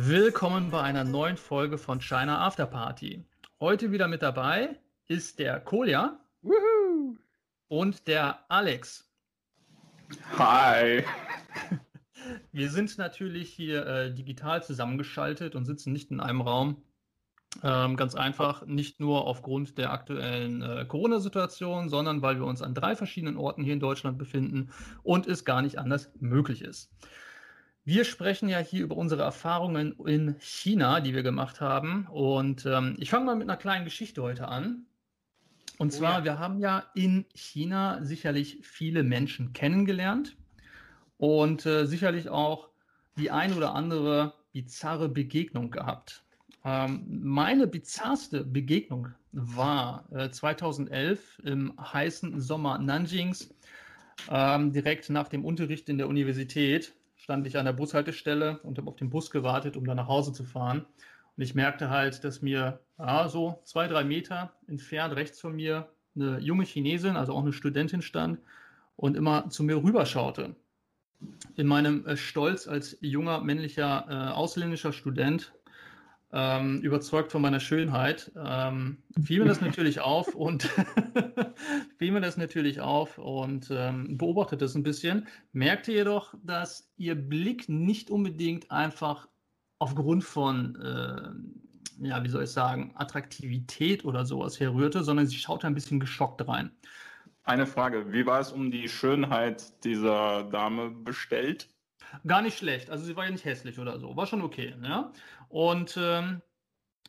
Willkommen bei einer neuen Folge von China After Party. Heute wieder mit dabei ist der Kolja Woohoo! und der Alex. Hi. Wir sind natürlich hier äh, digital zusammengeschaltet und sitzen nicht in einem Raum. Ähm, ganz einfach, nicht nur aufgrund der aktuellen äh, Corona-Situation, sondern weil wir uns an drei verschiedenen Orten hier in Deutschland befinden und es gar nicht anders möglich ist. Wir sprechen ja hier über unsere Erfahrungen in China, die wir gemacht haben. Und ähm, ich fange mal mit einer kleinen Geschichte heute an. Und zwar, ja. wir haben ja in China sicherlich viele Menschen kennengelernt und äh, sicherlich auch die ein oder andere bizarre Begegnung gehabt. Ähm, meine bizarrste Begegnung war äh, 2011 im heißen Sommer Nanjings, ähm, direkt nach dem Unterricht in der Universität stand ich an der Bushaltestelle und habe auf den Bus gewartet, um dann nach Hause zu fahren. Und ich merkte halt, dass mir ja, so zwei, drei Meter entfernt rechts von mir eine junge Chinesin, also auch eine Studentin stand und immer zu mir rüberschaute. In meinem äh, Stolz als junger männlicher äh, ausländischer Student, ähm, überzeugt von meiner Schönheit, ähm, fiel mir das natürlich auf und fiel mir das natürlich auf und ähm, beobachtete es ein bisschen, merkte jedoch, dass ihr Blick nicht unbedingt einfach aufgrund von, äh, ja, wie soll ich sagen, Attraktivität oder sowas herrührte, sondern sie schaute ein bisschen geschockt rein. Eine Frage, wie war es um die Schönheit dieser Dame bestellt? Gar nicht schlecht. Also sie war ja nicht hässlich oder so. War schon okay. Ja? Und ähm,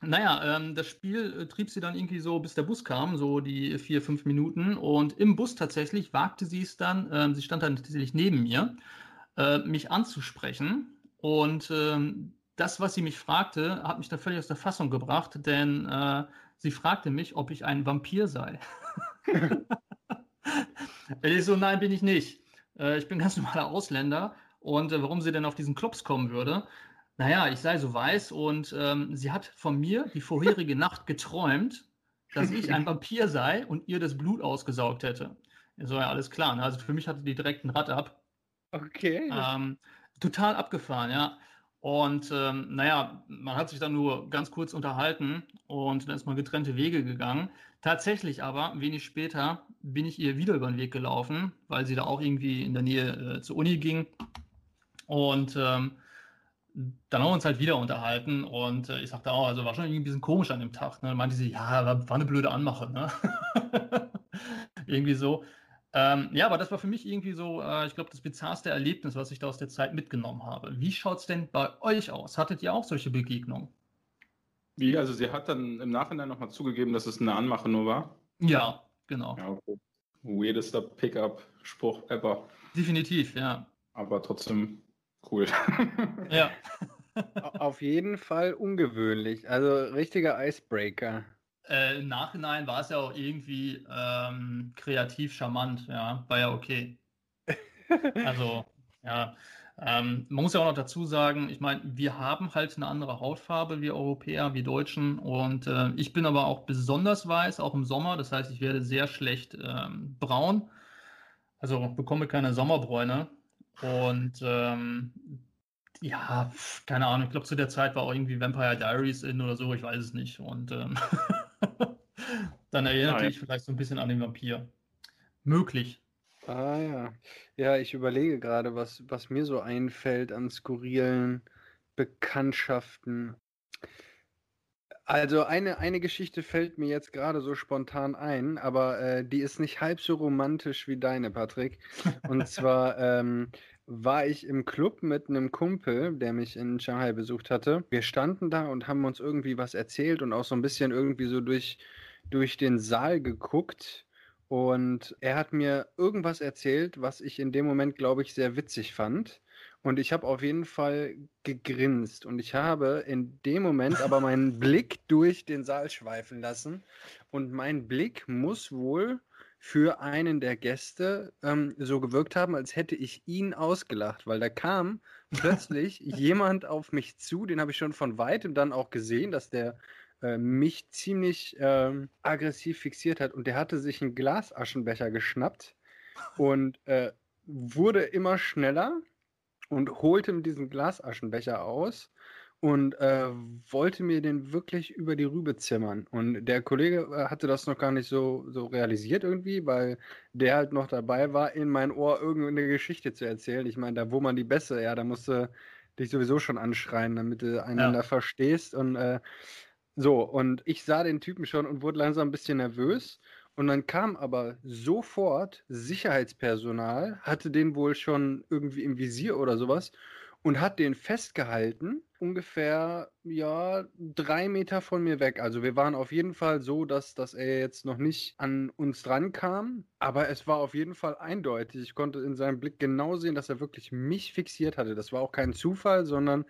naja, ähm, das Spiel äh, trieb sie dann irgendwie so, bis der Bus kam, so die vier, fünf Minuten. Und im Bus tatsächlich wagte sie es dann, ähm, sie stand dann tatsächlich neben mir, äh, mich anzusprechen. Und ähm, das, was sie mich fragte, hat mich da völlig aus der Fassung gebracht, denn äh, sie fragte mich, ob ich ein Vampir sei. ich so, nein, bin ich nicht. Äh, ich bin ganz normaler Ausländer und äh, warum sie denn auf diesen Klops kommen würde. Naja, ich sei so weiß und ähm, sie hat von mir die vorherige Nacht geträumt, dass ich ein Vampir sei und ihr das Blut ausgesaugt hätte. So, ja, alles klar. Ne? Also für mich hatte die direkt ein Rad ab. Okay. Ähm, total abgefahren, ja. Und ähm, naja, man hat sich dann nur ganz kurz unterhalten und dann ist man getrennte Wege gegangen. Tatsächlich aber, wenig später, bin ich ihr wieder über den Weg gelaufen, weil sie da auch irgendwie in der Nähe äh, zur Uni ging. Und ähm, dann haben wir uns halt wieder unterhalten und äh, ich sagte auch, also war schon irgendwie ein bisschen komisch an dem Tag. Ne? Dann meinte sie, ja, war, war eine blöde Anmache. Ne? irgendwie so. Ähm, ja, aber das war für mich irgendwie so, äh, ich glaube, das bizarrste Erlebnis, was ich da aus der Zeit mitgenommen habe. Wie schaut es denn bei euch aus? Hattet ihr auch solche Begegnungen? Wie, also sie hat dann im Nachhinein nochmal zugegeben, dass es eine Anmache nur war? Ja, genau. Ja, okay. Weirdester Pickup-Spruch ever. Definitiv, ja. Aber trotzdem cool. Ja. Auf jeden Fall ungewöhnlich. Also richtiger Icebreaker. Äh, Im Nachhinein war es ja auch irgendwie ähm, kreativ charmant, ja, war ja okay. Also, ja, ähm, man muss ja auch noch dazu sagen, ich meine, wir haben halt eine andere Hautfarbe, wir Europäer, wir Deutschen, und äh, ich bin aber auch besonders weiß, auch im Sommer, das heißt, ich werde sehr schlecht ähm, braun, also bekomme keine Sommerbräune. Und ähm, ja, keine Ahnung, ich glaube, zu der Zeit war auch irgendwie Vampire Diaries in oder so, ich weiß es nicht. Und ähm, dann erinnerte Nein. ich vielleicht so ein bisschen an den Vampir. Möglich. Ah ja. Ja, ich überlege gerade, was, was mir so einfällt an skurrilen Bekanntschaften. Also eine, eine Geschichte fällt mir jetzt gerade so spontan ein, aber äh, die ist nicht halb so romantisch wie deine, Patrick. Und zwar ähm, war ich im Club mit einem Kumpel, der mich in Shanghai besucht hatte. Wir standen da und haben uns irgendwie was erzählt und auch so ein bisschen irgendwie so durch, durch den Saal geguckt. Und er hat mir irgendwas erzählt, was ich in dem Moment, glaube ich, sehr witzig fand. Und ich habe auf jeden Fall gegrinst. Und ich habe in dem Moment aber meinen Blick durch den Saal schweifen lassen. Und mein Blick muss wohl für einen der Gäste ähm, so gewirkt haben, als hätte ich ihn ausgelacht, weil da kam plötzlich jemand auf mich zu, den habe ich schon von weitem dann auch gesehen, dass der äh, mich ziemlich ähm, aggressiv fixiert hat. Und der hatte sich einen Glasaschenbecher geschnappt. Und äh, wurde immer schneller und holte mit diesem Glasaschenbecher aus und äh, wollte mir den wirklich über die Rübe zimmern. Und der Kollege äh, hatte das noch gar nicht so, so realisiert irgendwie, weil der halt noch dabei war, in mein Ohr irgendeine Geschichte zu erzählen. Ich meine, da wo man die Bässe, ja, da musst du dich sowieso schon anschreien, damit du einander ja. verstehst. Und äh, so, und ich sah den Typen schon und wurde langsam ein bisschen nervös. Und dann kam aber sofort Sicherheitspersonal, hatte den wohl schon irgendwie im Visier oder sowas und hat den festgehalten, ungefähr, ja, drei Meter von mir weg. Also wir waren auf jeden Fall so, dass, dass er jetzt noch nicht an uns dran kam, aber es war auf jeden Fall eindeutig. Ich konnte in seinem Blick genau sehen, dass er wirklich mich fixiert hatte. Das war auch kein Zufall, sondern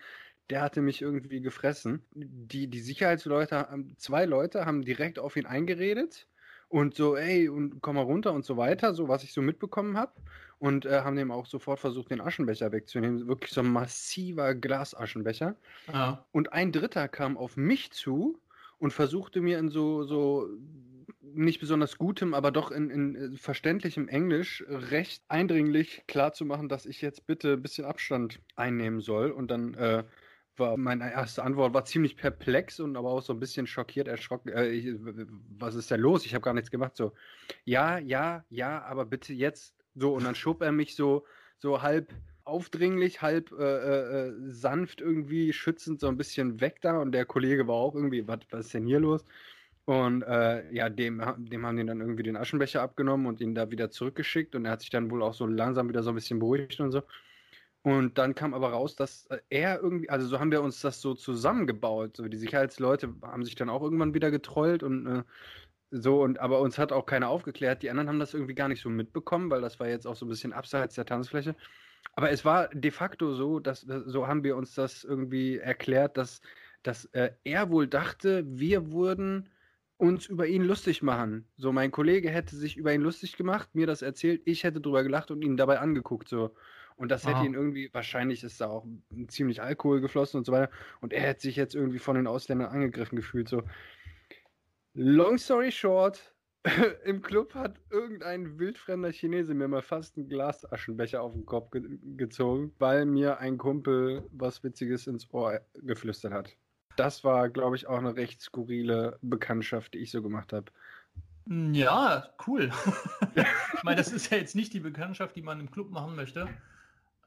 der hatte mich irgendwie gefressen. Die, die Sicherheitsleute, zwei Leute haben direkt auf ihn eingeredet und so, ey, und komm mal runter und so weiter, so was ich so mitbekommen habe. Und äh, haben dem auch sofort versucht, den Aschenbecher wegzunehmen. Wirklich so ein massiver Glasaschenbecher. Ja. Und ein Dritter kam auf mich zu und versuchte mir in so, so nicht besonders gutem, aber doch in, in äh, verständlichem Englisch recht eindringlich klarzumachen, dass ich jetzt bitte ein bisschen Abstand einnehmen soll. Und dann äh, war meine erste Antwort war ziemlich perplex und aber auch so ein bisschen schockiert, erschrocken. Äh, ich, was ist denn los? Ich habe gar nichts gemacht. So, ja, ja, ja, aber bitte jetzt. So, und dann schob er mich so, so halb aufdringlich, halb äh, äh, äh, sanft irgendwie schützend so ein bisschen weg da. Und der Kollege war auch irgendwie, was, was ist denn hier los? Und äh, ja, dem, dem haben die dann irgendwie den Aschenbecher abgenommen und ihn da wieder zurückgeschickt. Und er hat sich dann wohl auch so langsam wieder so ein bisschen beruhigt und so. Und dann kam aber raus, dass äh, er irgendwie, also so haben wir uns das so zusammengebaut. So die Sicherheitsleute haben sich dann auch irgendwann wieder getrollt und äh, so und aber uns hat auch keiner aufgeklärt. Die anderen haben das irgendwie gar nicht so mitbekommen, weil das war jetzt auch so ein bisschen abseits der Tanzfläche. Aber es war de facto so, dass so haben wir uns das irgendwie erklärt, dass, dass äh, er wohl dachte, wir würden uns über ihn lustig machen. So, mein Kollege hätte sich über ihn lustig gemacht, mir das erzählt, ich hätte drüber gelacht und ihn dabei angeguckt. So. Und das hätte ihn irgendwie, wahrscheinlich ist da auch ziemlich Alkohol geflossen und so weiter. Und er hätte sich jetzt irgendwie von den Ausländern angegriffen gefühlt. So. Long story short, im Club hat irgendein wildfremder Chinese mir mal fast einen Glasaschenbecher auf den Kopf ge gezogen, weil mir ein Kumpel was Witziges ins Ohr geflüstert hat. Das war, glaube ich, auch eine recht skurrile Bekanntschaft, die ich so gemacht habe. Ja, cool. ich meine, das ist ja jetzt nicht die Bekanntschaft, die man im Club machen möchte.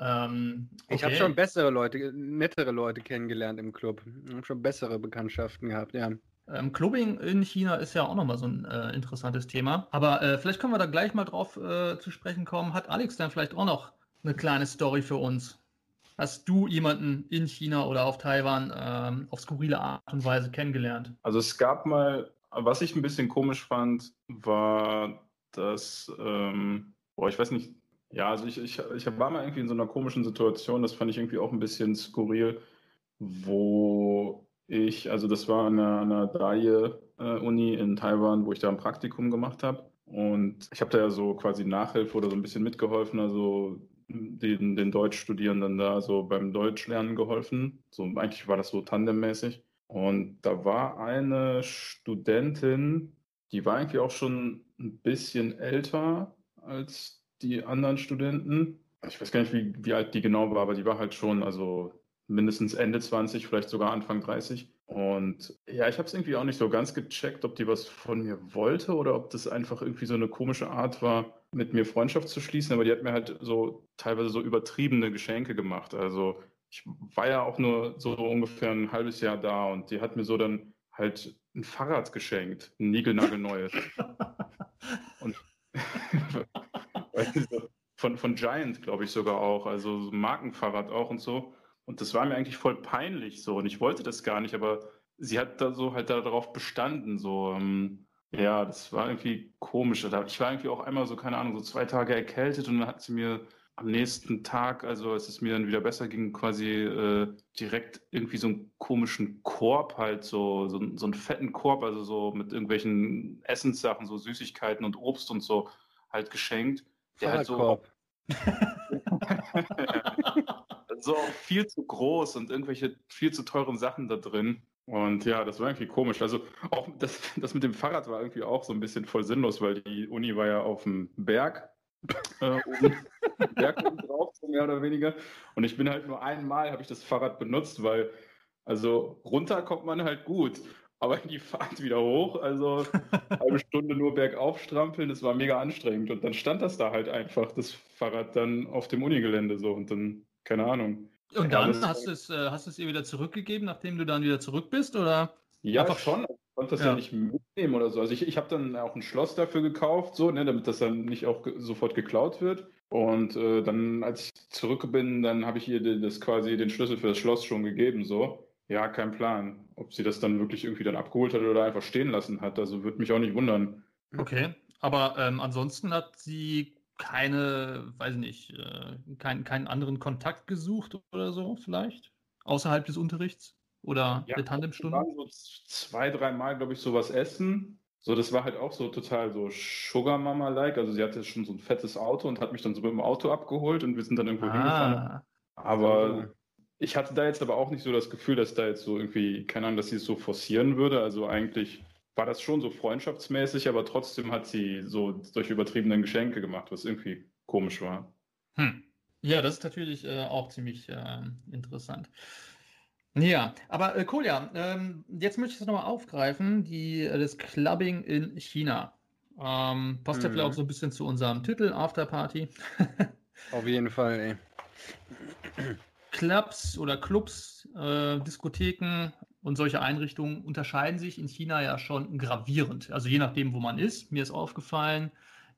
Ähm, okay. Ich habe schon bessere Leute, nettere Leute kennengelernt im Club. Ich habe schon bessere Bekanntschaften gehabt, ja. Ähm, Clubbing in China ist ja auch nochmal so ein äh, interessantes Thema. Aber äh, vielleicht können wir da gleich mal drauf äh, zu sprechen kommen. Hat Alex dann vielleicht auch noch eine kleine Story für uns? Hast du jemanden in China oder auf Taiwan ähm, auf skurrile Art und Weise kennengelernt? Also es gab mal, was ich ein bisschen komisch fand, war, dass, ähm, boah, ich weiß nicht, ja, also ich, ich, ich war mal irgendwie in so einer komischen Situation, das fand ich irgendwie auch ein bisschen skurril, wo ich, also das war an der, an der Daye-Uni in Taiwan, wo ich da ein Praktikum gemacht habe. Und ich habe da ja so quasi Nachhilfe oder so ein bisschen mitgeholfen, also den, den Deutschstudierenden da so beim Deutschlernen geholfen. So eigentlich war das so tandemmäßig. Und da war eine Studentin, die war eigentlich auch schon ein bisschen älter als die anderen Studenten. Ich weiß gar nicht, wie, wie alt die genau war, aber die war halt schon, also mindestens Ende 20, vielleicht sogar Anfang 30. Und ja, ich habe es irgendwie auch nicht so ganz gecheckt, ob die was von mir wollte oder ob das einfach irgendwie so eine komische Art war, mit mir Freundschaft zu schließen. Aber die hat mir halt so teilweise so übertriebene Geschenke gemacht. Also ich war ja auch nur so ungefähr ein halbes Jahr da und die hat mir so dann halt ein Fahrrad geschenkt, ein niegelnagelneues. und von, von Giant, glaube ich sogar auch, also so Markenfahrrad auch und so. Und das war mir eigentlich voll peinlich so und ich wollte das gar nicht, aber sie hat da so halt darauf bestanden, so. Ähm, ja, das war irgendwie komisch. Ich war irgendwie auch einmal so, keine Ahnung, so zwei Tage erkältet und dann hat sie mir am nächsten Tag, also als es mir dann wieder besser ging, quasi äh, direkt irgendwie so einen komischen Korb halt, so, so, so einen fetten Korb, also so mit irgendwelchen Essenssachen, so Süßigkeiten und Obst und so halt geschenkt. Der halt so, so viel zu groß und irgendwelche viel zu teuren Sachen da drin. Und ja, das war irgendwie komisch. Also auch das, das mit dem Fahrrad war irgendwie auch so ein bisschen voll sinnlos, weil die Uni war ja auf dem Berg. Äh, oben, Berg oben drauf, so mehr oder weniger. Und ich bin halt nur einmal, habe ich das Fahrrad benutzt, weil Also runter kommt man halt gut, aber die Fahrt wieder hoch, also halbe Stunde nur bergauf strampeln, das war mega anstrengend. Und dann stand das da halt einfach, das Fahrrad dann auf dem Unigelände so und dann, keine Ahnung. Und dann ja, hast du es, äh, hast es ihr wieder zurückgegeben, nachdem du dann wieder zurück bist, oder? Ja, einfach schon. Ich konnte das ja. ja nicht mitnehmen oder so. Also ich, ich habe dann auch ein Schloss dafür gekauft, so, ne, damit das dann nicht auch ge sofort geklaut wird. Und äh, dann, als ich zurück bin, dann habe ich ihr das quasi den Schlüssel für das Schloss schon gegeben, so. Ja, kein Plan. Ob sie das dann wirklich irgendwie dann abgeholt hat oder einfach stehen lassen hat. Also würde mich auch nicht wundern. Okay, aber ähm, ansonsten hat sie keine, weiß ich nicht, äh, kein, keinen anderen Kontakt gesucht oder so vielleicht? Außerhalb des Unterrichts oder ja, der Tandemstunde? Waren so zwei, dreimal, glaube ich, sowas essen. So, das war halt auch so total so Sugar Mama-like. Also sie hatte schon so ein fettes Auto und hat mich dann so mit dem Auto abgeholt und wir sind dann irgendwo ah. hingefahren. Aber ich hatte da jetzt aber auch nicht so das Gefühl, dass da jetzt so irgendwie, keine Ahnung, dass sie es so forcieren würde. Also eigentlich war das schon so freundschaftsmäßig, aber trotzdem hat sie so solche übertriebenen Geschenke gemacht, was irgendwie komisch war. Hm. Ja, das ist natürlich äh, auch ziemlich äh, interessant. Ja, aber äh, Kolja, ähm, jetzt möchte ich es nochmal aufgreifen, die, äh, das Clubbing in China. Ähm, passt mhm. ja vielleicht auch so ein bisschen zu unserem Titel, Afterparty. Auf jeden Fall, ey. Clubs oder Clubs, äh, Diskotheken und solche Einrichtungen unterscheiden sich in China ja schon gravierend. Also je nachdem, wo man ist. Mir ist aufgefallen,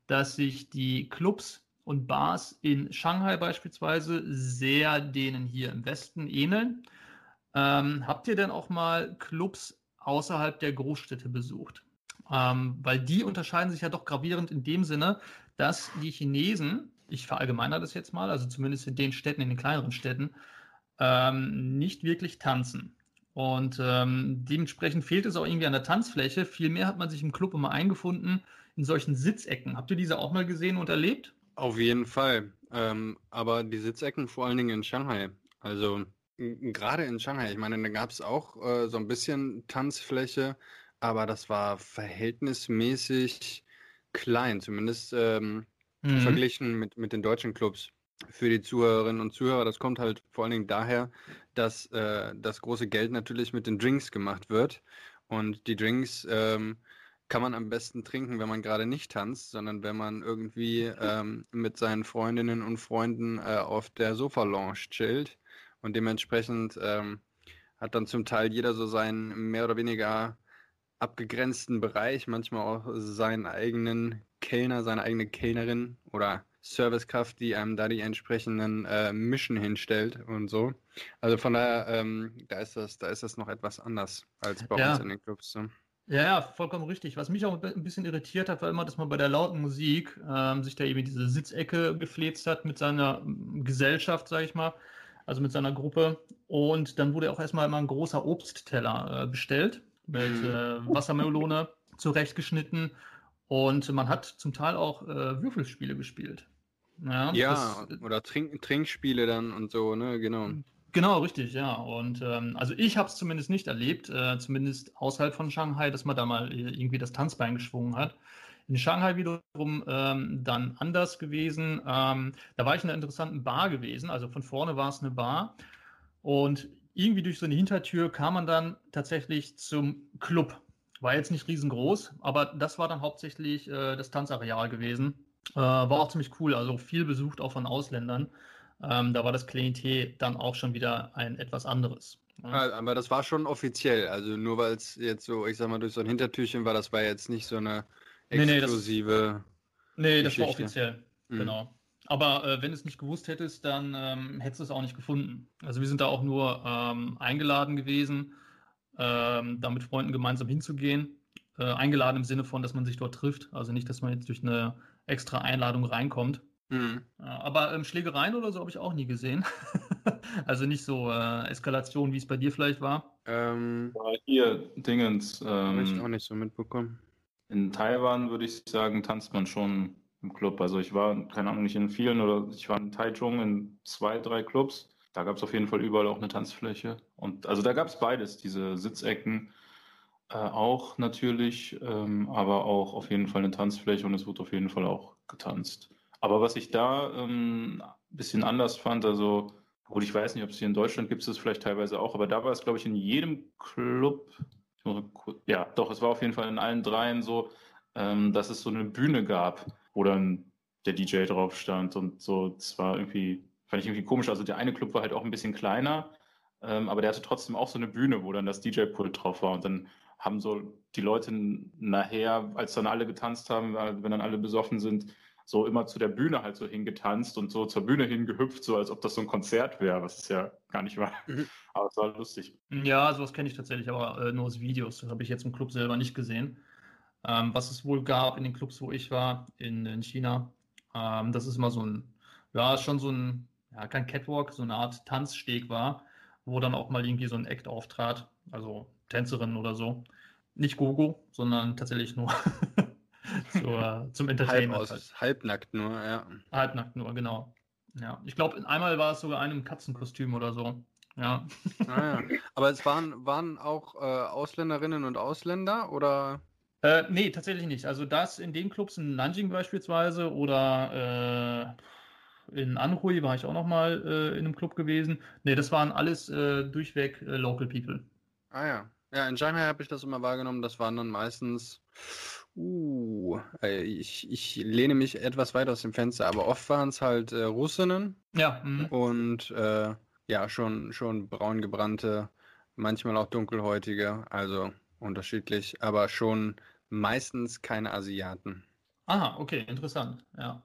dass sich die Clubs und Bars in Shanghai beispielsweise sehr denen hier im Westen ähneln. Ähm, habt ihr denn auch mal Clubs außerhalb der Großstädte besucht? Ähm, weil die unterscheiden sich ja doch gravierend in dem Sinne, dass die Chinesen ich verallgemeiner das jetzt mal, also zumindest in den Städten, in den kleineren Städten, ähm, nicht wirklich tanzen. Und ähm, dementsprechend fehlt es auch irgendwie an der Tanzfläche. Vielmehr hat man sich im Club immer eingefunden in solchen Sitzecken. Habt ihr diese auch mal gesehen und erlebt? Auf jeden Fall. Ähm, aber die Sitzecken vor allen Dingen in Shanghai. Also gerade in Shanghai. Ich meine, da gab es auch äh, so ein bisschen Tanzfläche, aber das war verhältnismäßig klein. Zumindest ähm, mhm. verglichen mit, mit den deutschen Clubs. Für die Zuhörerinnen und Zuhörer, das kommt halt vor allen Dingen daher, dass äh, das große Geld natürlich mit den Drinks gemacht wird. Und die Drinks ähm, kann man am besten trinken, wenn man gerade nicht tanzt, sondern wenn man irgendwie ähm, mit seinen Freundinnen und Freunden äh, auf der Sofa-Lounge chillt. Und dementsprechend ähm, hat dann zum Teil jeder so seinen mehr oder weniger abgegrenzten Bereich, manchmal auch seinen eigenen Kellner, seine eigene Kellnerin oder Servicekraft, die einem da die entsprechenden äh, Mischen hinstellt und so. Also von daher, ähm, da ist das, da ist das noch etwas anders als bei ja. uns in den Clubs. So. Ja, ja, vollkommen richtig. Was mich auch ein bisschen irritiert hat, war immer, dass man bei der lauten Musik ähm, sich da eben diese Sitzecke gefläzt hat mit seiner ähm, Gesellschaft, sag ich mal, also mit seiner Gruppe. Und dann wurde auch erstmal immer ein großer Obstteller äh, bestellt mit mhm. äh, Wassermelone zurechtgeschnitten und man hat zum Teil auch äh, Würfelspiele gespielt. Ja, ja das, oder Trink Trinkspiele dann und so, ne, genau. Genau, richtig, ja. Und ähm, also ich habe es zumindest nicht erlebt, äh, zumindest außerhalb von Shanghai, dass man da mal irgendwie das Tanzbein geschwungen hat. In Shanghai wiederum ähm, dann anders gewesen. Ähm, da war ich in einer interessanten Bar gewesen. Also von vorne war es eine Bar. Und irgendwie durch so eine Hintertür kam man dann tatsächlich zum Club. War jetzt nicht riesengroß, aber das war dann hauptsächlich äh, das Tanzareal gewesen. Äh, war auch ziemlich cool, also viel besucht auch von Ausländern. Ähm, da war das Klientel dann auch schon wieder ein etwas anderes. Ah, aber das war schon offiziell, also nur weil es jetzt so, ich sag mal, durch so ein Hintertürchen war, das war jetzt nicht so eine exklusive. Nee, das, nee, das war offiziell, mhm. genau. Aber äh, wenn du es nicht gewusst hättest, dann ähm, hättest du es auch nicht gefunden. Also wir sind da auch nur ähm, eingeladen gewesen, ähm, da mit Freunden gemeinsam hinzugehen. Äh, eingeladen im Sinne von, dass man sich dort trifft. Also nicht, dass man jetzt durch eine extra Einladung reinkommt. Mhm. Äh, aber ähm, Schlägereien oder so habe ich auch nie gesehen. also nicht so äh, Eskalation, wie es bei dir vielleicht war. Ähm, hier, Dingens. Ähm, habe ich auch nicht so mitbekommen. In Taiwan würde ich sagen, tanzt man schon im Club. Also ich war, keine Ahnung, nicht in vielen oder ich war in Taichung in zwei, drei Clubs. Da gab es auf jeden Fall überall auch eine Tanzfläche. Und also da gab es beides, diese Sitzecken äh, auch natürlich, ähm, aber auch auf jeden Fall eine Tanzfläche und es wurde auf jeden Fall auch getanzt. Aber was ich da ähm, ein bisschen anders fand, also Gut, ich weiß nicht, ob es hier in Deutschland gibt es vielleicht teilweise auch, aber da war es, glaube ich, in jedem Club, ja, doch, es war auf jeden Fall in allen dreien so, ähm, dass es so eine Bühne gab, wo dann der DJ drauf stand und so. Das war irgendwie, fand ich irgendwie komisch. Also der eine Club war halt auch ein bisschen kleiner, ähm, aber der hatte trotzdem auch so eine Bühne, wo dann das DJ-Pult drauf war und dann haben so die Leute nachher, als dann alle getanzt haben, wenn dann alle besoffen sind, so immer zu der Bühne halt so hingetanzt und so zur Bühne hingehüpft, so als ob das so ein Konzert wäre, was es ja gar nicht war. Mhm. Aber es war lustig. Ja, sowas kenne ich tatsächlich, aber äh, nur aus Videos. Das habe ich jetzt im Club selber nicht gesehen. Ähm, was es wohl gab in den Clubs, wo ich war, in, in China, ähm, das ist immer so ein, ja, schon so ein, ja, kein Catwalk, so eine Art Tanzsteg war, wo dann auch mal irgendwie so ein Act auftrat, also Tänzerin oder so. Nicht Gogo, sondern tatsächlich nur zur, zum Entertainment. Halb aus, halbnackt nur, ja. Halbnackt nur, genau. Ja, ich glaube, einmal war es sogar einem Katzenkostüm oder so. Ja. Ah, ja. Aber es waren, waren auch äh, Ausländerinnen und Ausländer oder? Äh, nee, tatsächlich nicht. Also das in den Clubs in Nanjing beispielsweise oder äh, in Anhui war ich auch noch mal äh, in einem Club gewesen. Nee, das waren alles äh, durchweg äh, Local People. Ah ja. Ja, in Shanghai habe ich das immer wahrgenommen. Das waren dann meistens Uh, äh, ich, ich lehne mich etwas weit aus dem Fenster, aber oft waren es halt äh, Russinnen. Ja. Mhm. Und äh, ja, schon, schon braun gebrannte, manchmal auch dunkelhäutige, also unterschiedlich, aber schon meistens keine Asiaten. Aha, okay, interessant. Ja.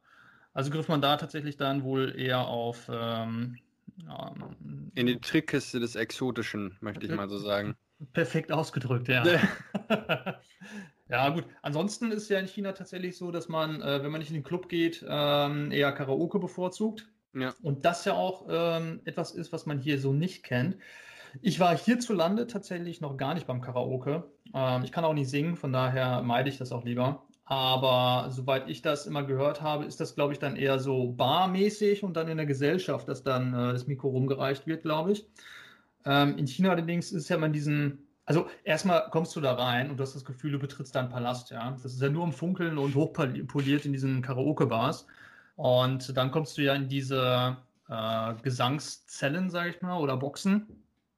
Also griff man da tatsächlich dann wohl eher auf ähm, ähm, in die Trickkiste des Exotischen, möchte ich mal so sagen. Perfekt ausgedrückt, ja. ja, gut. Ansonsten ist ja in China tatsächlich so, dass man, äh, wenn man nicht in den Club geht, ähm, eher Karaoke bevorzugt. Ja. Und das ja auch ähm, etwas ist, was man hier so nicht kennt. Ich war hierzulande tatsächlich noch gar nicht beim Karaoke. Ähm, ich kann auch nicht singen, von daher meide ich das auch lieber. Aber soweit ich das immer gehört habe, ist das, glaube ich, dann eher so barmäßig und dann in der Gesellschaft, dass dann äh, das Mikro rumgereicht wird, glaube ich. Ähm, in China allerdings ist es ja immer diesen, also erstmal kommst du da rein und du hast das Gefühl, du betrittst deinen Palast, ja. Das ist ja nur im Funkeln und hochpoliert in diesen Karaoke-Bars. Und dann kommst du ja in diese äh, Gesangszellen, sage ich mal, oder Boxen.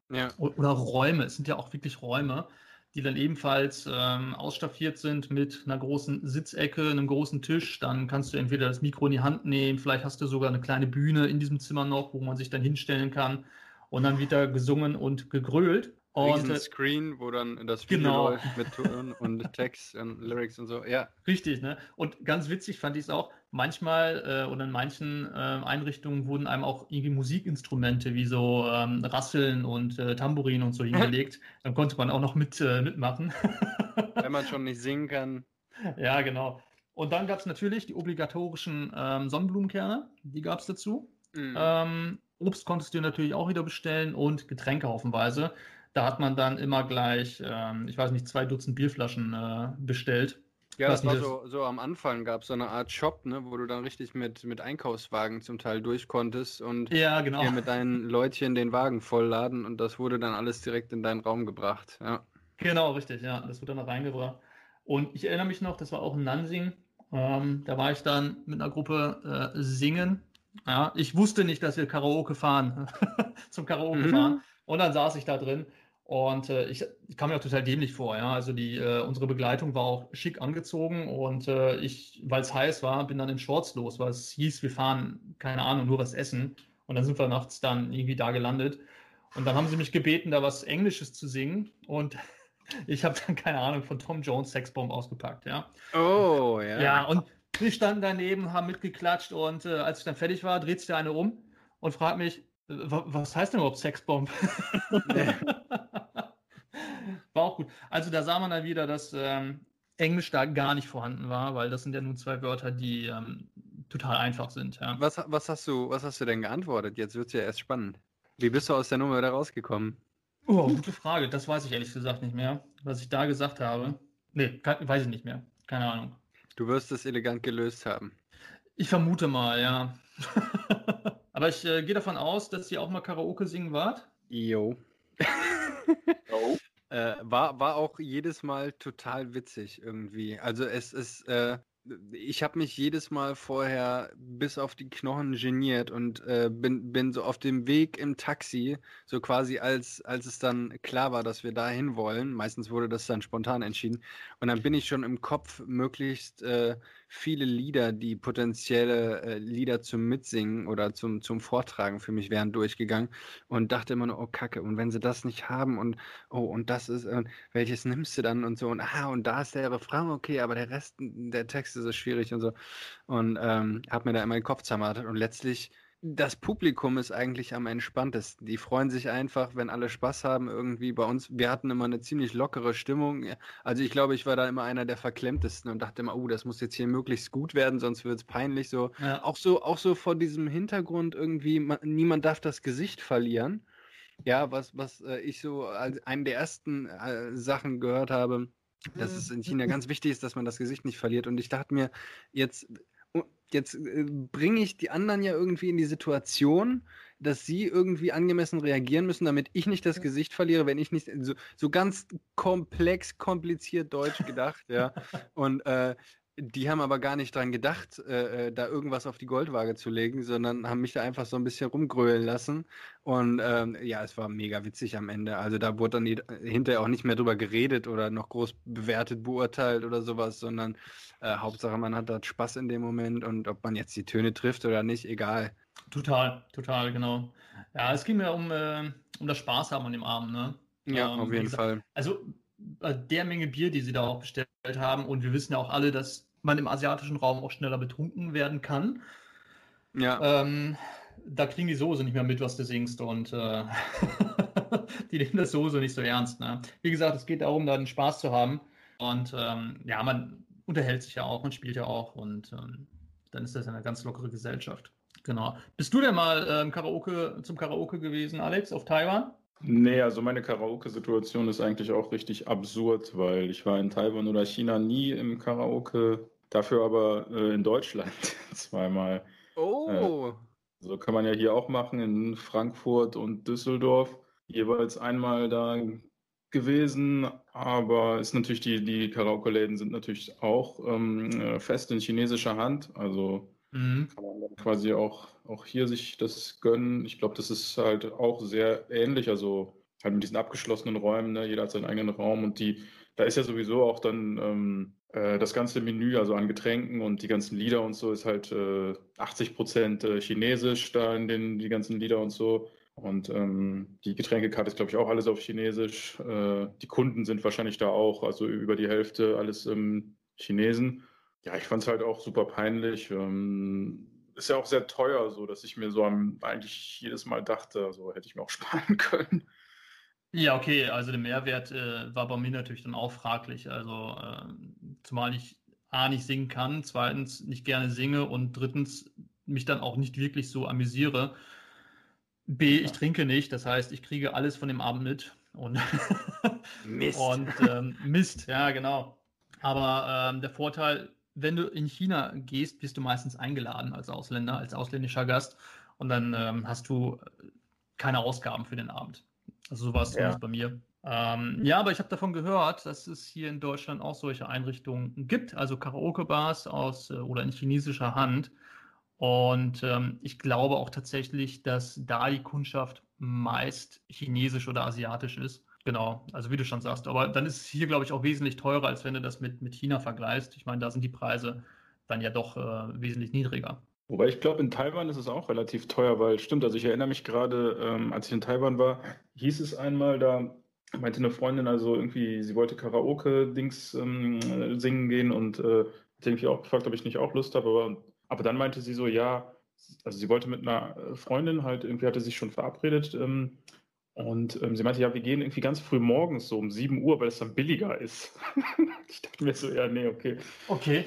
Ja. Oder Räume. Es sind ja auch wirklich Räume, die dann ebenfalls ähm, ausstaffiert sind mit einer großen Sitzecke, einem großen Tisch. Dann kannst du entweder das Mikro in die Hand nehmen, vielleicht hast du sogar eine kleine Bühne in diesem Zimmer noch, wo man sich dann hinstellen kann und dann wird da gesungen und gegrölt. Und äh, Screen, wo dann das Video genau. läuft mit Ton und Text und Lyrics und so, ja. Richtig, ne? Und ganz witzig fand ich es auch, manchmal äh, oder in manchen äh, Einrichtungen wurden einem auch irgendwie Musikinstrumente wie so ähm, Rasseln und äh, Tambourin und so hingelegt. dann konnte man auch noch mit, äh, mitmachen. Wenn man schon nicht singen kann. Ja, genau. Und dann gab es natürlich die obligatorischen ähm, Sonnenblumenkerne, die gab es dazu. Mhm. Ähm, Obst konntest du natürlich auch wieder bestellen und Getränke haufenweise. Da hat man dann immer gleich, ähm, ich weiß nicht, zwei Dutzend Bierflaschen äh, bestellt. Ja, das war so, so am Anfang gab es so eine Art Shop, ne, wo du dann richtig mit, mit Einkaufswagen zum Teil durch konntest und ja, genau. mit deinen Leutchen den Wagen vollladen und das wurde dann alles direkt in deinen Raum gebracht. Ja. Genau, richtig, ja. Das wurde dann reingebracht. Und ich erinnere mich noch, das war auch in Nansing. Ähm, da war ich dann mit einer Gruppe äh, singen ja, ich wusste nicht, dass wir Karaoke fahren, zum Karaoke mhm. fahren. Und dann saß ich da drin und äh, ich, ich, kam mir auch total dämlich vor. Ja, also die, äh, unsere Begleitung war auch schick angezogen und äh, ich, weil es heiß war, bin dann in Shorts los, weil es hieß, wir fahren, keine Ahnung, nur was essen. Und dann sind wir nachts dann irgendwie da gelandet. Und dann haben sie mich gebeten, da was Englisches zu singen. Und ich habe dann, keine Ahnung, von Tom Jones Sexbomb ausgepackt, ja. Oh, ja. Ja, und wir standen daneben, haben mitgeklatscht und äh, als ich dann fertig war, dreht sich der eine um und fragt mich, was heißt denn überhaupt Sexbomb? war auch gut. Also da sah man dann wieder, dass ähm, Englisch da gar nicht vorhanden war, weil das sind ja nun zwei Wörter, die ähm, total einfach sind. Ja. Was, was, hast du, was hast du denn geantwortet? Jetzt wird es ja erst spannend. Wie bist du aus der Nummer wieder rausgekommen? Oh, gute Frage. Das weiß ich ehrlich gesagt nicht mehr, was ich da gesagt habe. Nee, kann, weiß ich nicht mehr. Keine Ahnung. Du wirst es elegant gelöst haben. Ich vermute mal, ja. Aber ich äh, gehe davon aus, dass ihr auch mal Karaoke singen wart. Jo. oh. Äh, war, war auch jedes Mal total witzig irgendwie. Also es ist, äh, ich habe mich jedes Mal vorher bis auf die Knochen geniert und äh, bin, bin so auf dem Weg im Taxi, so quasi als, als es dann klar war, dass wir dahin wollen. Meistens wurde das dann spontan entschieden. Und dann bin ich schon im Kopf möglichst äh, viele Lieder, die potenzielle äh, Lieder zum Mitsingen oder zum, zum Vortragen für mich wären, durchgegangen und dachte immer nur, oh Kacke, und wenn sie das nicht haben und oh, und das ist, und welches nimmst du dann und so und ah, und da ist der Refrain, okay, aber der Rest, der Text ist so schwierig und so. Und ähm, habe mir da immer den Kopf zermartet und letztlich das Publikum ist eigentlich am entspanntesten. Die freuen sich einfach, wenn alle Spaß haben irgendwie. Bei uns, wir hatten immer eine ziemlich lockere Stimmung. Also ich glaube, ich war da immer einer der verklemmtesten und dachte immer, oh, das muss jetzt hier möglichst gut werden, sonst wird es peinlich. So ja. auch so, auch so vor diesem Hintergrund irgendwie, man, niemand darf das Gesicht verlieren. Ja, was, was äh, ich so als eine der ersten äh, Sachen gehört habe, dass es in China ganz wichtig ist, dass man das Gesicht nicht verliert. Und ich dachte mir, jetzt jetzt äh, bringe ich die anderen ja irgendwie in die Situation, dass sie irgendwie angemessen reagieren müssen, damit ich nicht das Gesicht verliere, wenn ich nicht so, so ganz komplex, kompliziert Deutsch gedacht, ja. Und äh, die haben aber gar nicht dran gedacht, äh, äh, da irgendwas auf die Goldwaage zu legen, sondern haben mich da einfach so ein bisschen rumgrölen lassen. Und ähm, ja, es war mega witzig am Ende. Also da wurde dann die, hinterher auch nicht mehr drüber geredet oder noch groß bewertet, beurteilt oder sowas, sondern äh, Hauptsache man hat da Spaß in dem Moment und ob man jetzt die Töne trifft oder nicht, egal. Total, total, genau. Ja, es ging mir um, äh, um das Spaß haben an dem Abend, ne? Ja, ähm, auf jeden gesagt, Fall. Also der Menge Bier, die sie da auch bestellt haben. Und wir wissen ja auch alle, dass man im asiatischen Raum auch schneller betrunken werden kann. Ja. Ähm, da kriegen die Soße nicht mehr mit, was du singst. Und äh, die nehmen das Soße nicht so ernst. Ne? Wie gesagt, es geht darum, da einen Spaß zu haben. Und ähm, ja, man unterhält sich ja auch, man spielt ja auch. Und ähm, dann ist das eine ganz lockere Gesellschaft. Genau. Bist du denn mal ähm, Karaoke, zum Karaoke gewesen, Alex, auf Taiwan? Nee, also meine Karaoke-Situation ist eigentlich auch richtig absurd, weil ich war in Taiwan oder China nie im Karaoke, dafür aber äh, in Deutschland zweimal. Oh. Äh, so kann man ja hier auch machen in Frankfurt und Düsseldorf. Jeweils einmal da gewesen, aber ist natürlich die, die Karaoke-Läden sind natürlich auch ähm, äh, fest in chinesischer Hand. Also Mhm. Kann man dann quasi auch, auch hier sich das gönnen. Ich glaube, das ist halt auch sehr ähnlich. Also halt mit diesen abgeschlossenen Räumen, ne? jeder hat seinen eigenen Raum und die, da ist ja sowieso auch dann ähm, äh, das ganze Menü, also an Getränken und die ganzen Lieder und so, ist halt äh, 80 Prozent äh, chinesisch da in den die ganzen Lieder und so. Und ähm, die Getränkekarte ist, glaube ich, auch alles auf Chinesisch. Äh, die Kunden sind wahrscheinlich da auch, also über die Hälfte alles ähm, Chinesen. Ja, ich fand es halt auch super peinlich. Ähm, ist ja auch sehr teuer, so dass ich mir so am, eigentlich jedes Mal dachte, so hätte ich mir auch sparen können. Ja, okay, also der Mehrwert äh, war bei mir natürlich dann auch fraglich. Also äh, zumal ich A nicht singen kann, zweitens nicht gerne singe und drittens mich dann auch nicht wirklich so amüsiere. B, ich trinke nicht, das heißt, ich kriege alles von dem Abend mit. Und Mist. und ähm, Mist, ja, genau. Aber ähm, der Vorteil wenn du in China gehst, bist du meistens eingeladen als Ausländer, als ausländischer Gast und dann ähm, hast du keine Ausgaben für den Abend. Also so war es ja. bei mir. Ähm, ja, aber ich habe davon gehört, dass es hier in Deutschland auch solche Einrichtungen gibt, also Karaoke-Bars aus äh, oder in chinesischer Hand. Und ähm, ich glaube auch tatsächlich, dass da die Kundschaft meist chinesisch oder asiatisch ist. Genau, also wie du schon sagst. Aber dann ist es hier, glaube ich, auch wesentlich teurer, als wenn du das mit, mit China vergleichst. Ich meine, da sind die Preise dann ja doch äh, wesentlich niedriger. Wobei ich glaube, in Taiwan ist es auch relativ teuer, weil stimmt, also ich erinnere mich gerade, ähm, als ich in Taiwan war, hieß es einmal, da meinte eine Freundin, also irgendwie, sie wollte Karaoke-Dings ähm, singen gehen und äh, hat irgendwie auch gefragt, ob ich nicht auch Lust habe, aber, aber dann meinte sie so, ja, also sie wollte mit einer Freundin halt, irgendwie hatte sich schon verabredet, ähm, und ähm, sie meinte, ja, wir gehen irgendwie ganz früh morgens, so um 7 Uhr, weil es dann billiger ist. ich dachte mir so, ja, nee, okay. Okay.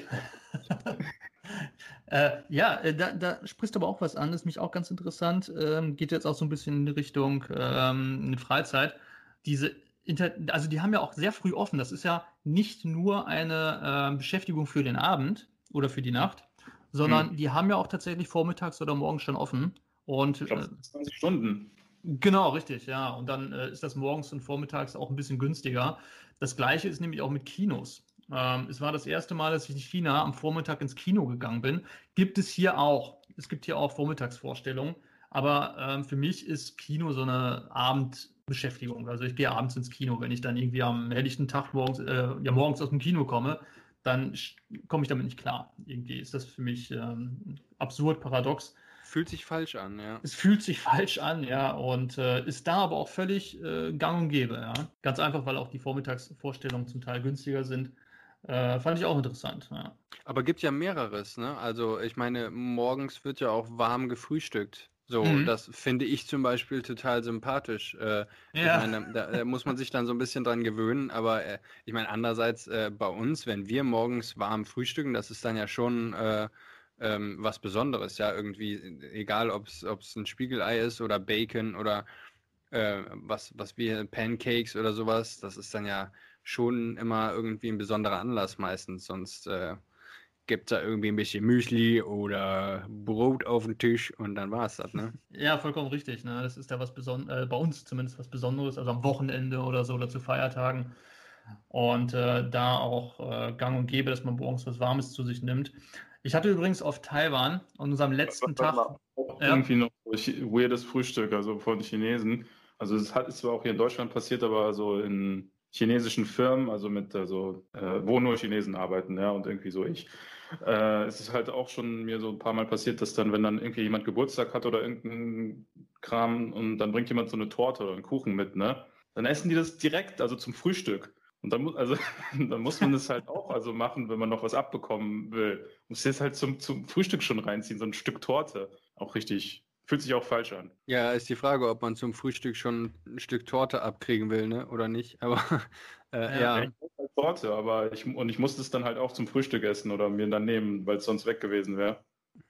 äh, ja, äh, da, da, sprichst du aber auch was an, das ist mich auch ganz interessant. Ähm, geht jetzt auch so ein bisschen in Richtung ähm, Freizeit. Diese Inter also die haben ja auch sehr früh offen. Das ist ja nicht nur eine äh, Beschäftigung für den Abend oder für die Nacht, sondern hm. die haben ja auch tatsächlich vormittags oder morgens schon offen. Und, ich glaube, 20 äh, Stunden. Genau, richtig, ja. Und dann äh, ist das morgens und vormittags auch ein bisschen günstiger. Das gleiche ist nämlich auch mit Kinos. Ähm, es war das erste Mal, dass ich in China am Vormittag ins Kino gegangen bin. Gibt es hier auch. Es gibt hier auch Vormittagsvorstellungen. Aber ähm, für mich ist Kino so eine Abendbeschäftigung. Also ich gehe abends ins Kino. Wenn ich dann irgendwie am helllichten Tag morgens, äh, ja, morgens aus dem Kino komme, dann komme ich damit nicht klar. Irgendwie ist das für mich ähm, absurd, paradox. Fühlt sich falsch an, ja. Es fühlt sich falsch an, ja, und äh, ist da aber auch völlig äh, gang und gäbe, ja. Ganz einfach, weil auch die Vormittagsvorstellungen zum Teil günstiger sind. Äh, fand ich auch interessant, ja. Aber gibt ja mehreres, ne? Also ich meine, morgens wird ja auch warm gefrühstückt. So, mhm. das finde ich zum Beispiel total sympathisch. Äh, ja. Ich meine, da, da, muss man sich dann so ein bisschen dran gewöhnen, aber äh, ich meine, andererseits äh, bei uns, wenn wir morgens warm frühstücken, das ist dann ja schon äh, ähm, was Besonderes, ja, irgendwie, egal ob es ein Spiegelei ist oder Bacon oder äh, was, was wir, Pancakes oder sowas, das ist dann ja schon immer irgendwie ein besonderer Anlass meistens, sonst äh, gibt es da irgendwie ein bisschen Müsli oder Brot auf den Tisch und dann war es das, ne? Ja, vollkommen richtig, ne? Das ist ja was Besonderes, äh, bei uns zumindest was Besonderes, also am Wochenende oder so oder zu Feiertagen. Und äh, da auch äh, gang und gäbe, dass man morgens was Warmes zu sich nimmt. Ich hatte übrigens auf Taiwan an unserem letzten Tag. Mal, ja. Irgendwie noch weirdes Frühstück, also von Chinesen. Also es hat, ist zwar auch hier in Deutschland passiert, aber so in chinesischen Firmen, also mit, also, äh, wo nur Chinesen arbeiten, ja, und irgendwie so ich. Äh, es ist halt auch schon mir so ein paar Mal passiert, dass dann, wenn dann irgendwie jemand Geburtstag hat oder irgendein Kram und dann bringt jemand so eine Torte oder einen Kuchen mit, ne? Dann essen die das direkt, also zum Frühstück. Und dann muss, also, dann muss man das halt auch also machen, wenn man noch was abbekommen will. Muss jetzt halt zum, zum Frühstück schon reinziehen, so ein Stück Torte. Auch richtig, fühlt sich auch falsch an. Ja, ist die Frage, ob man zum Frühstück schon ein Stück Torte abkriegen will, ne? Oder nicht. Aber äh, ja. ja. Ich halt Torte, aber ich, und ich musste es dann halt auch zum Frühstück essen oder mir dann nehmen, weil es sonst weg gewesen wäre.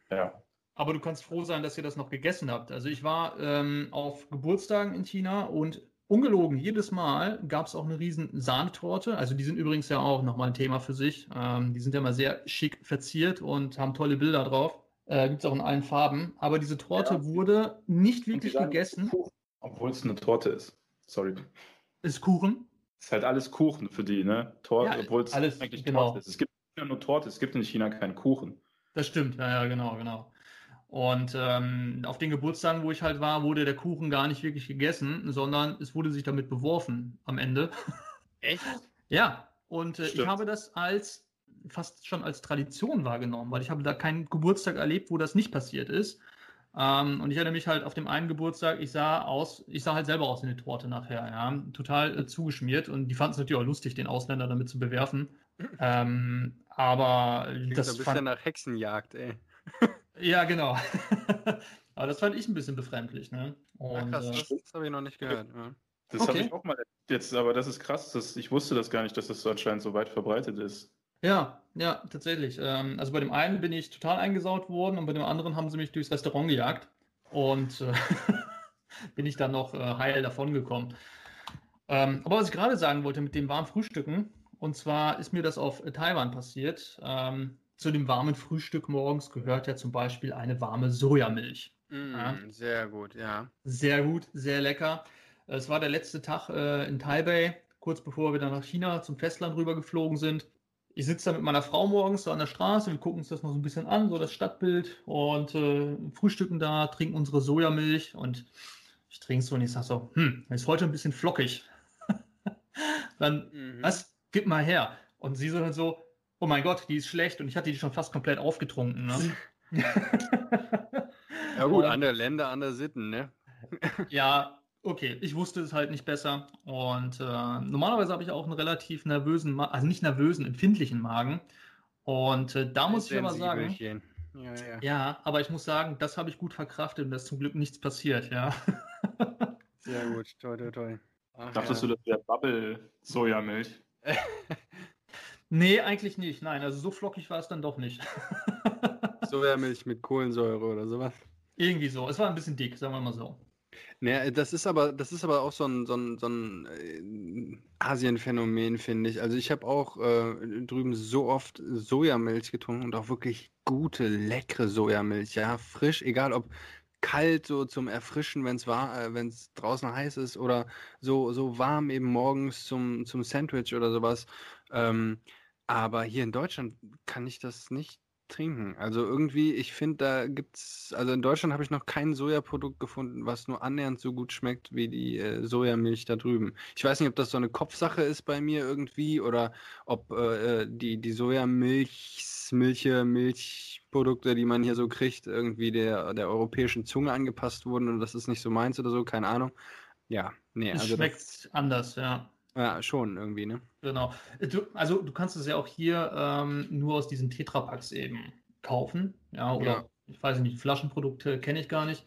Ja. Aber du kannst froh sein, dass ihr das noch gegessen habt. Also ich war ähm, auf Geburtstagen in China und ungelogen, jedes Mal gab es auch eine riesen Sahnetorte. Also die sind übrigens ja auch nochmal ein Thema für sich. Ähm, die sind ja mal sehr schick verziert und haben tolle Bilder drauf. Äh, Gibt es auch in allen Farben. Aber diese Torte ja. wurde nicht wirklich gegessen. Obwohl es eine Torte ist. Sorry. Ist Kuchen? Ist halt alles Kuchen für die, ne? Torte, ja, obwohl es eigentlich genau. Torte ist. Es gibt ja nur Torte, es gibt in China keinen Kuchen. Das stimmt, ja, ja, genau, genau. Und ähm, auf den Geburtstagen, wo ich halt war, wurde der Kuchen gar nicht wirklich gegessen, sondern es wurde sich damit beworfen am Ende. Echt? ja. Und äh, ich habe das als fast schon als Tradition wahrgenommen, weil ich habe da keinen Geburtstag erlebt, wo das nicht passiert ist. Ähm, und ich erinnere mich halt auf dem einen Geburtstag, ich sah aus, ich sah halt selber aus wie eine Torte nachher, ja, total äh, zugeschmiert und die fanden es natürlich auch lustig, den Ausländer damit zu bewerfen. ähm, aber Klingt das ein bisschen fand... nach Hexenjagd, ey. Ja, genau. aber das fand ich ein bisschen befremdlich. Ne? Und, ja, krass, das, das habe ich noch nicht gehört. Ja. Das okay. habe ich auch mal jetzt, aber das ist krass. Das, ich wusste das gar nicht, dass das so anscheinend so weit verbreitet ist. Ja, ja, tatsächlich. Ähm, also bei dem einen bin ich total eingesaut worden und bei dem anderen haben sie mich durchs Restaurant gejagt. Und äh, bin ich dann noch äh, heil davon gekommen. Ähm, aber was ich gerade sagen wollte mit dem warmen Frühstücken, und zwar ist mir das auf Taiwan passiert. Ähm, zu dem warmen Frühstück morgens gehört ja zum Beispiel eine warme Sojamilch. Mm, ja. Sehr gut, ja. Sehr gut, sehr lecker. Es war der letzte Tag äh, in Taipei, kurz bevor wir dann nach China zum Festland rüber geflogen sind. Ich sitze da mit meiner Frau morgens so an der Straße, wir gucken uns das noch so ein bisschen an, so das Stadtbild und äh, frühstücken da, trinken unsere Sojamilch und ich trinke so und ich sage so, hm, ist heute ein bisschen flockig. dann, mhm. was, gib mal her. Und sie so dann so, oh mein Gott, die ist schlecht und ich hatte die schon fast komplett aufgetrunken. Ne? ja gut, andere Länder, andere Sitten, ne? ja, okay, ich wusste es halt nicht besser und äh, normalerweise habe ich auch einen relativ nervösen, Ma also nicht nervösen, empfindlichen Magen und äh, da muss ich aber sagen, ja, ja. ja, aber ich muss sagen, das habe ich gut verkraftet und da ist zum Glück nichts passiert, ja. Sehr gut, toll, toll, toll. Ach, Dachtest ja. du, das wäre Bubble-Sojamilch? Nee, eigentlich nicht. Nein, also so flockig war es dann doch nicht. Sojamilch mit Kohlensäure oder sowas. Irgendwie so. Es war ein bisschen dick, sagen wir mal so. Naja, das ist aber, das ist aber auch so ein, so ein, so ein äh, Asien-Phänomen, finde ich. Also ich habe auch äh, drüben so oft Sojamilch getrunken und auch wirklich gute, leckere Sojamilch. Ja, frisch, egal ob kalt so zum Erfrischen, wenn es äh, wenn es draußen heiß ist oder so, so warm eben morgens zum, zum Sandwich oder sowas. Ähm, Aber hier in Deutschland kann ich das nicht trinken. Also irgendwie, ich finde, da gibt's, also in Deutschland habe ich noch kein Sojaprodukt gefunden, was nur annähernd so gut schmeckt wie die äh, Sojamilch da drüben. Ich weiß nicht, ob das so eine Kopfsache ist bei mir irgendwie oder ob äh, äh die, die Sojamilchs, Milche, Milchprodukte, die man hier so kriegt, irgendwie der, der europäischen Zunge angepasst wurden und das ist nicht so meins oder so, keine Ahnung. Ja, nee, Es also schmeckt das, anders, ja. Ja, schon irgendwie, ne? Genau. Du, also du kannst es ja auch hier ähm, nur aus diesen Tetrapacks eben kaufen. Ja, oder Ja. ich weiß nicht, Flaschenprodukte kenne ich gar nicht.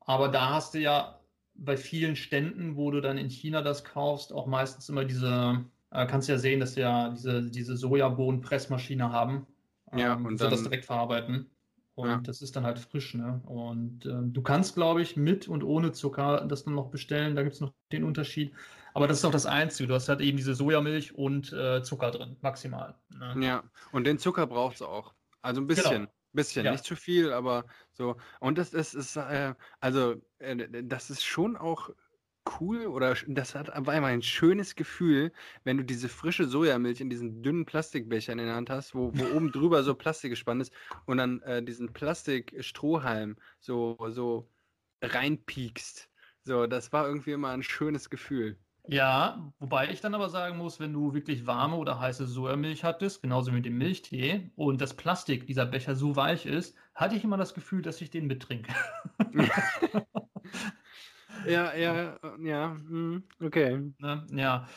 Aber da hast du ja bei vielen Ständen, wo du dann in China das kaufst, auch meistens immer diese, äh, kannst ja sehen, dass sie ja diese, diese Sojabohnenpressmaschine haben. Ja, ähm, und die das dann- direkt verarbeiten. Und Ja. das ist dann halt frisch, ne? Und ähm, du kannst, glaube ich, mit und ohne Zucker das dann noch bestellen. Da gibt es noch den Unterschied. Aber das ist auch das Einzige. Du hast halt eben diese Sojamilch und äh, Zucker drin, maximal. Ne? Ja, und den Zucker braucht es auch. Also ein bisschen, bisschen, Ja. nicht zu viel, aber so. Und das ist, ist äh, also äh, das ist schon auch cool oder das hat aber immer ein schönes Gefühl, wenn du diese frische Sojamilch in diesen dünnen Plastikbechern in der Hand hast, wo, wo oben drüber so Plastik gespannt ist und dann äh, diesen Plastikstrohhalm so, so reinpiekst. So, das war irgendwie immer ein schönes Gefühl. Ja, wobei ich dann aber sagen muss, wenn du wirklich warme oder heiße Sojamilch hattest, genauso wie mit dem Milchtee, und das Plastik dieser Becher so weich ist, hatte ich immer das Gefühl, dass ich den mittrinke. Ja, ja, äh, ja, hm, okay. Ne? Ja.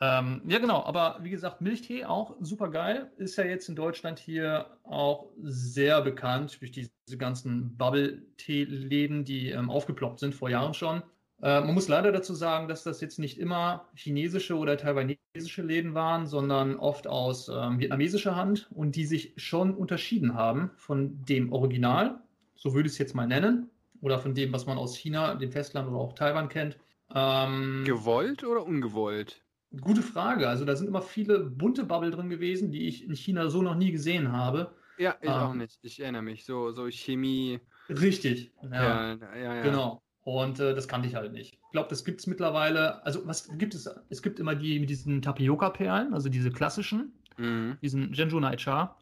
Ähm, ja, genau. Aber wie gesagt, Milchtee auch super geil. Ist ja jetzt in Deutschland hier auch sehr bekannt durch diese ganzen Bubble-Tee-Läden, die ähm, aufgeploppt sind vor Jahren schon. Äh, man muss leider dazu sagen, dass das jetzt nicht immer chinesische oder taiwanesische Läden waren, sondern oft aus ähm, vietnamesischer Hand und die sich schon unterschieden haben von dem Original, so würde ich es jetzt mal nennen, oder von dem, was man aus China, dem Festland oder auch Taiwan kennt. Ähm, Gewollt oder ungewollt? Gute Frage. Also da sind immer viele bunte Bubble drin gewesen, die ich in China so noch nie gesehen habe. Ja, ich auch Ähm. nicht. Ich erinnere mich. So, so Chemie. Richtig. Ja, Ja, ja, ja. genau. Und äh, das kannte ich halt nicht. Ich glaube, das gibt es mittlerweile. Also was gibt es? Es gibt immer die mit diesen Tapioca-Perlen, also diese klassischen, Mhm. diesen Genju Nai Cha.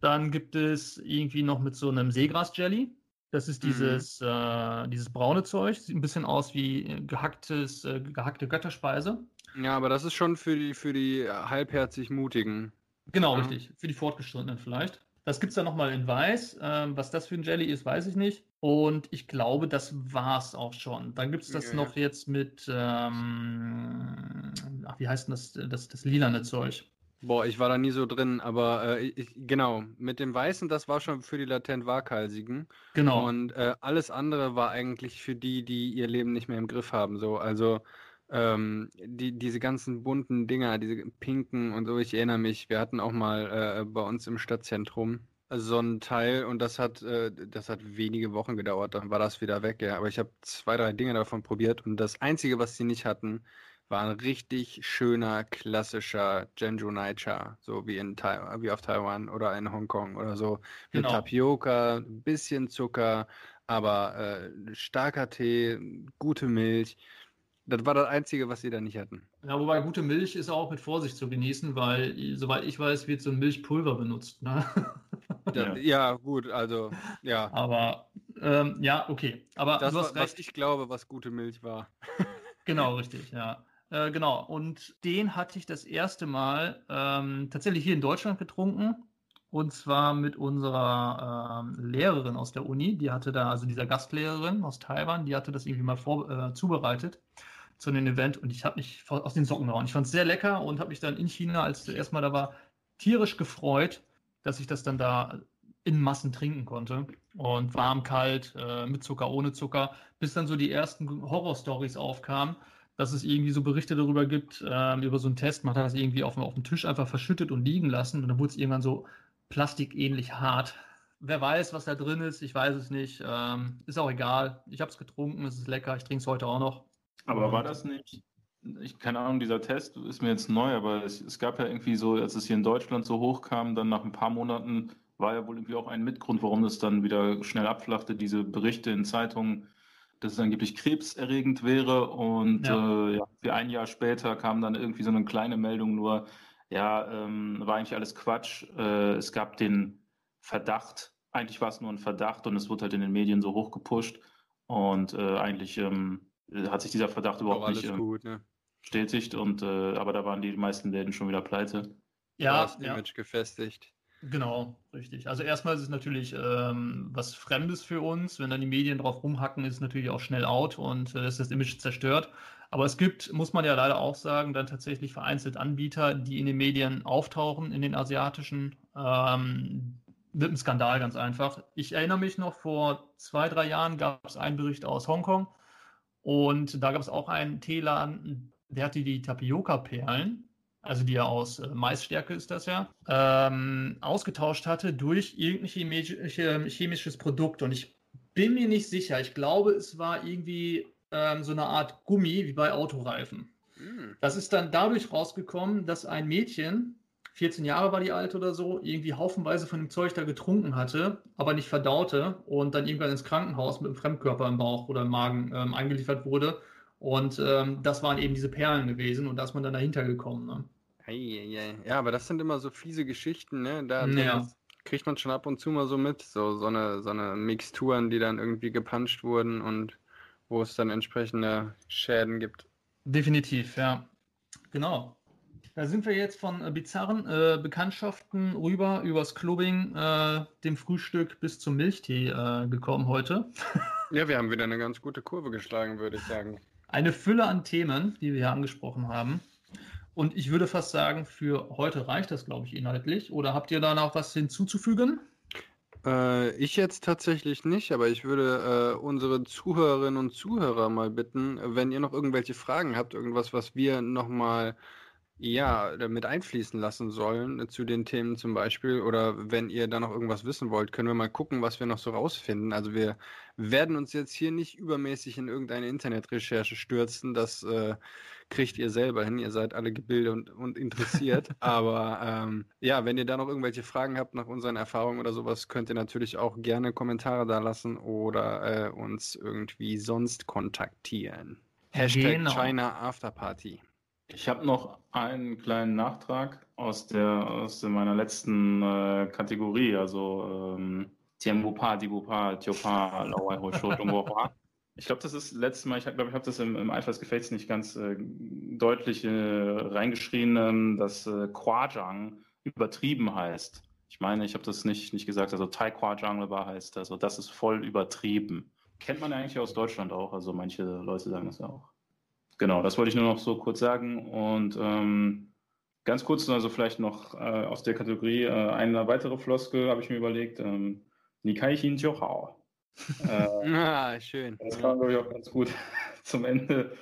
Dann gibt es irgendwie noch mit so einem Seegras-Jelly. Das ist Mhm. dieses, äh, dieses braune Zeug. Sieht ein bisschen aus wie äh, gehacktes, äh, gehackte Götterspeise. Ja, aber das ist schon für die, für die äh, halbherzig Mutigen. Genau, Ja. richtig. Für die Fortgeschrittenen vielleicht. Das gibt es dann nochmal in Weiß. Ähm, was das für ein Jelly ist, weiß ich nicht. Und ich glaube, das war es auch schon. Dann gibt es das Ja. noch jetzt mit, ähm, ach, wie heißt denn das, das, das lilane Zeug? Boah, ich war da nie so drin, aber äh, ich, genau, mit dem Weißen, das war schon für die latent Waghalsigen. Genau. Und äh, alles andere war eigentlich für die, die ihr Leben nicht mehr im Griff haben. So, also ähm, die, diese ganzen bunten Dinger, diese pinken und so, ich erinnere mich, wir hatten auch mal äh, bei uns im Stadtzentrum so ein Teil und das hat, äh, das hat wenige Wochen gedauert, dann war das wieder weg, ja. Aber ich habe zwei, drei Dinge davon probiert und das Einzige, was sie nicht hatten, war ein richtig schöner, klassischer Genju Naicha, so wie in Tai wie auf Taiwan oder in Hongkong oder so. Mit Genau. Tapioca, ein bisschen Zucker, aber äh, starker Tee, gute Milch. Das war das Einzige, was sie da nicht hatten. Ja, wobei gute Milch ist auch mit Vorsicht zu genießen, weil, soweit ich weiß, wird so ein Milchpulver benutzt. Ne? Da, Ja. ja. gut, also ja. Aber ähm, ja, okay. Aber Das, du hast wa- was recht. ich glaube, was gute Milch war. Genau, richtig, ja. Äh, genau. Und den hatte ich das erste Mal ähm, tatsächlich hier in Deutschland getrunken. Und zwar mit unserer ähm, Lehrerin aus der Uni. Die hatte da, also dieser Gastlehrerin aus Taiwan, die hatte das irgendwie mal vor, äh, zubereitet zu einem Event. Und ich habe mich aus den Socken gehauen. Ich fand es sehr lecker und habe mich dann in China, als ich erstmal da war, tierisch gefreut, dass ich das dann da in Massen trinken konnte. Und warm, kalt, äh, mit Zucker, ohne Zucker, bis dann so die ersten Horror-Stories aufkamen, dass es irgendwie so Berichte darüber gibt, ähm, über so einen Test. Man hat das irgendwie auf, dem- auf dem Tisch einfach verschüttet und liegen lassen und dann wurde es irgendwann so plastikähnlich hart. Wer weiß, was da drin ist, ich weiß es nicht. Ähm, ist auch egal. Ich habe es getrunken, es ist lecker, ich trinke es heute auch noch. Aber war das nicht, ich keine Ahnung, dieser Test ist mir jetzt neu, aber es, es gab ja irgendwie so, als es hier in Deutschland so hochkam, dann nach ein paar Monaten war ja wohl irgendwie auch ein Mitgrund, warum das dann wieder schnell abflachte, diese Berichte in Zeitungen, dass es angeblich krebserregend wäre und Ja. äh, ja, für ein Jahr später kam dann irgendwie so eine kleine Meldung nur, ja, ähm, war eigentlich alles Quatsch. Äh, es gab den Verdacht, eigentlich war es nur ein Verdacht und es wurde halt in den Medien so hochgepusht. Und äh, eigentlich ähm, hat sich dieser Verdacht überhaupt nicht ähm, gut, ne? bestätigt. Und, äh, aber da waren die meisten Läden schon wieder pleite. Ja, das ja. Image gefestigt. Genau, richtig. Also erstmal ist es natürlich ähm, was Fremdes für uns. Wenn dann die Medien drauf rumhacken, ist es natürlich auch schnell out und äh, ist das Image zerstört. Aber es gibt, muss man ja leider auch sagen, dann tatsächlich vereinzelt Anbieter, die in den Medien auftauchen, in den asiatischen, ähm, mit einem Skandal ganz einfach. Ich erinnere mich noch, vor zwei, drei Jahren gab es einen Bericht aus Hongkong und da gab es auch einen Teeladen, der hatte die Tapioca-Perlen also die ja aus äh, Maisstärke ist das ja, ähm, ausgetauscht hatte durch irgendein chemisches Produkt. Und ich bin mir nicht sicher. Ich glaube, es war irgendwie ähm, so eine Art Gummi wie bei Autoreifen. Mhm. Das ist dann dadurch rausgekommen, dass ein Mädchen, 14 Jahre war die alt oder so, irgendwie haufenweise von dem Zeug da getrunken hatte, aber nicht verdaute und dann irgendwann ins Krankenhaus mit einem Fremdkörper im Bauch oder im Magen ähm, eingeliefert wurde und ähm, das waren eben diese Perlen gewesen und da ist man dann dahinter gekommen. Ne? Ja, aber das sind immer so fiese Geschichten, ne? Da ja. kriegt man schon ab und zu mal so mit, so, so, eine, so eine Mixturen, die dann irgendwie gepanscht wurden und wo es dann entsprechende Schäden gibt. Definitiv, ja. Genau. Da sind wir jetzt von äh, bizarren äh, Bekanntschaften rüber übers Clubbing, äh, dem Frühstück bis zum Milchtee äh, gekommen heute. ja, wir haben wieder eine ganz gute Kurve geschlagen, würde ich sagen eine Fülle an Themen, die wir hier angesprochen haben. Und ich würde fast sagen, für heute reicht das, glaube ich, inhaltlich. Oder habt ihr da noch was hinzuzufügen? Äh, ich jetzt tatsächlich nicht, aber ich würde äh, unsere Zuhörerinnen und Zuhörer mal bitten, wenn ihr noch irgendwelche Fragen habt, irgendwas, was wir nochmal ja, mit einfließen lassen sollen äh, zu den Themen zum Beispiel. Oder wenn ihr da noch irgendwas wissen wollt, können wir mal gucken, was wir noch so rausfinden. Also wir werden uns jetzt hier nicht übermäßig in irgendeine Internetrecherche stürzen. Das äh, kriegt ihr selber hin. Ihr seid alle gebildet und, und interessiert. Aber ähm, ja, wenn ihr da noch irgendwelche Fragen habt nach unseren Erfahrungen oder sowas, könnt ihr natürlich auch gerne Kommentare da lassen oder äh, uns irgendwie sonst kontaktieren. Hashtag genau. China Afterparty. Ich habe noch einen kleinen Nachtrag aus der aus meiner letzten äh, Kategorie, also ähm, Tiembupa, Dibupa, Tiopa, Lauai, Hosho, Ich glaube, das ist letztes Mal, ich glaube, ich habe das im, im Eifer nicht ganz äh, deutlich äh, reingeschrien, ähm, dass äh, Kwajang übertrieben heißt. Ich meine, ich habe das nicht, nicht gesagt, also Tai Kwajang heißt, also das ist voll übertrieben. Kennt man ja eigentlich aus Deutschland auch, also manche Leute sagen das ja auch. Genau, das wollte ich nur noch so kurz sagen. Und ähm, ganz kurz, also vielleicht noch äh, aus der Kategorie äh, eine weitere Floskel habe ich mir überlegt. Ähm, Nikaichin Johao. Äh, ah, schön. Das kann man, glaube ich, auch ganz gut zum Ende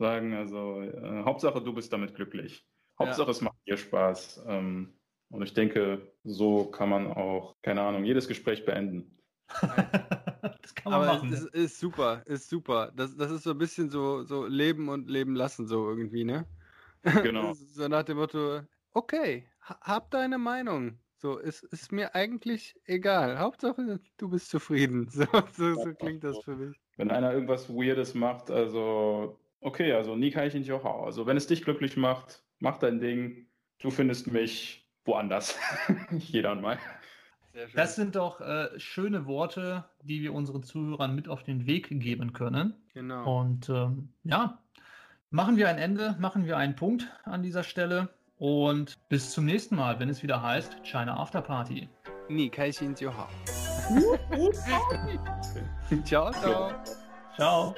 sagen. Also, äh, Hauptsache, du bist damit glücklich. Hauptsache, ja. es macht dir Spaß. Ähm, und ich denke, so kann man auch, keine Ahnung, jedes Gespräch beenden. das kann man Aber machen. Es ist, ist, super, ist super. Das, das ist so ein bisschen so, so Leben und Leben lassen, so irgendwie, ne? Genau. so nach dem Motto, okay, hab deine Meinung. So, es ist mir eigentlich egal. Hauptsache, du bist zufrieden. So, so, so klingt das für mich. Wenn einer irgendwas Weirdes macht, also, okay, also nie kann ich nicht auch Also, wenn es dich glücklich macht, mach dein Ding. Du findest mich woanders. Jeder mal. Das sind doch äh, schöne Worte, die wir unseren Zuhörern mit auf den Weg geben können. Genau. Und ähm, ja, machen wir ein Ende, machen wir einen Punkt an dieser Stelle. Und bis zum nächsten Mal, wenn es wieder heißt China After Party. 你开心就好。ciao, ciao. Ciao.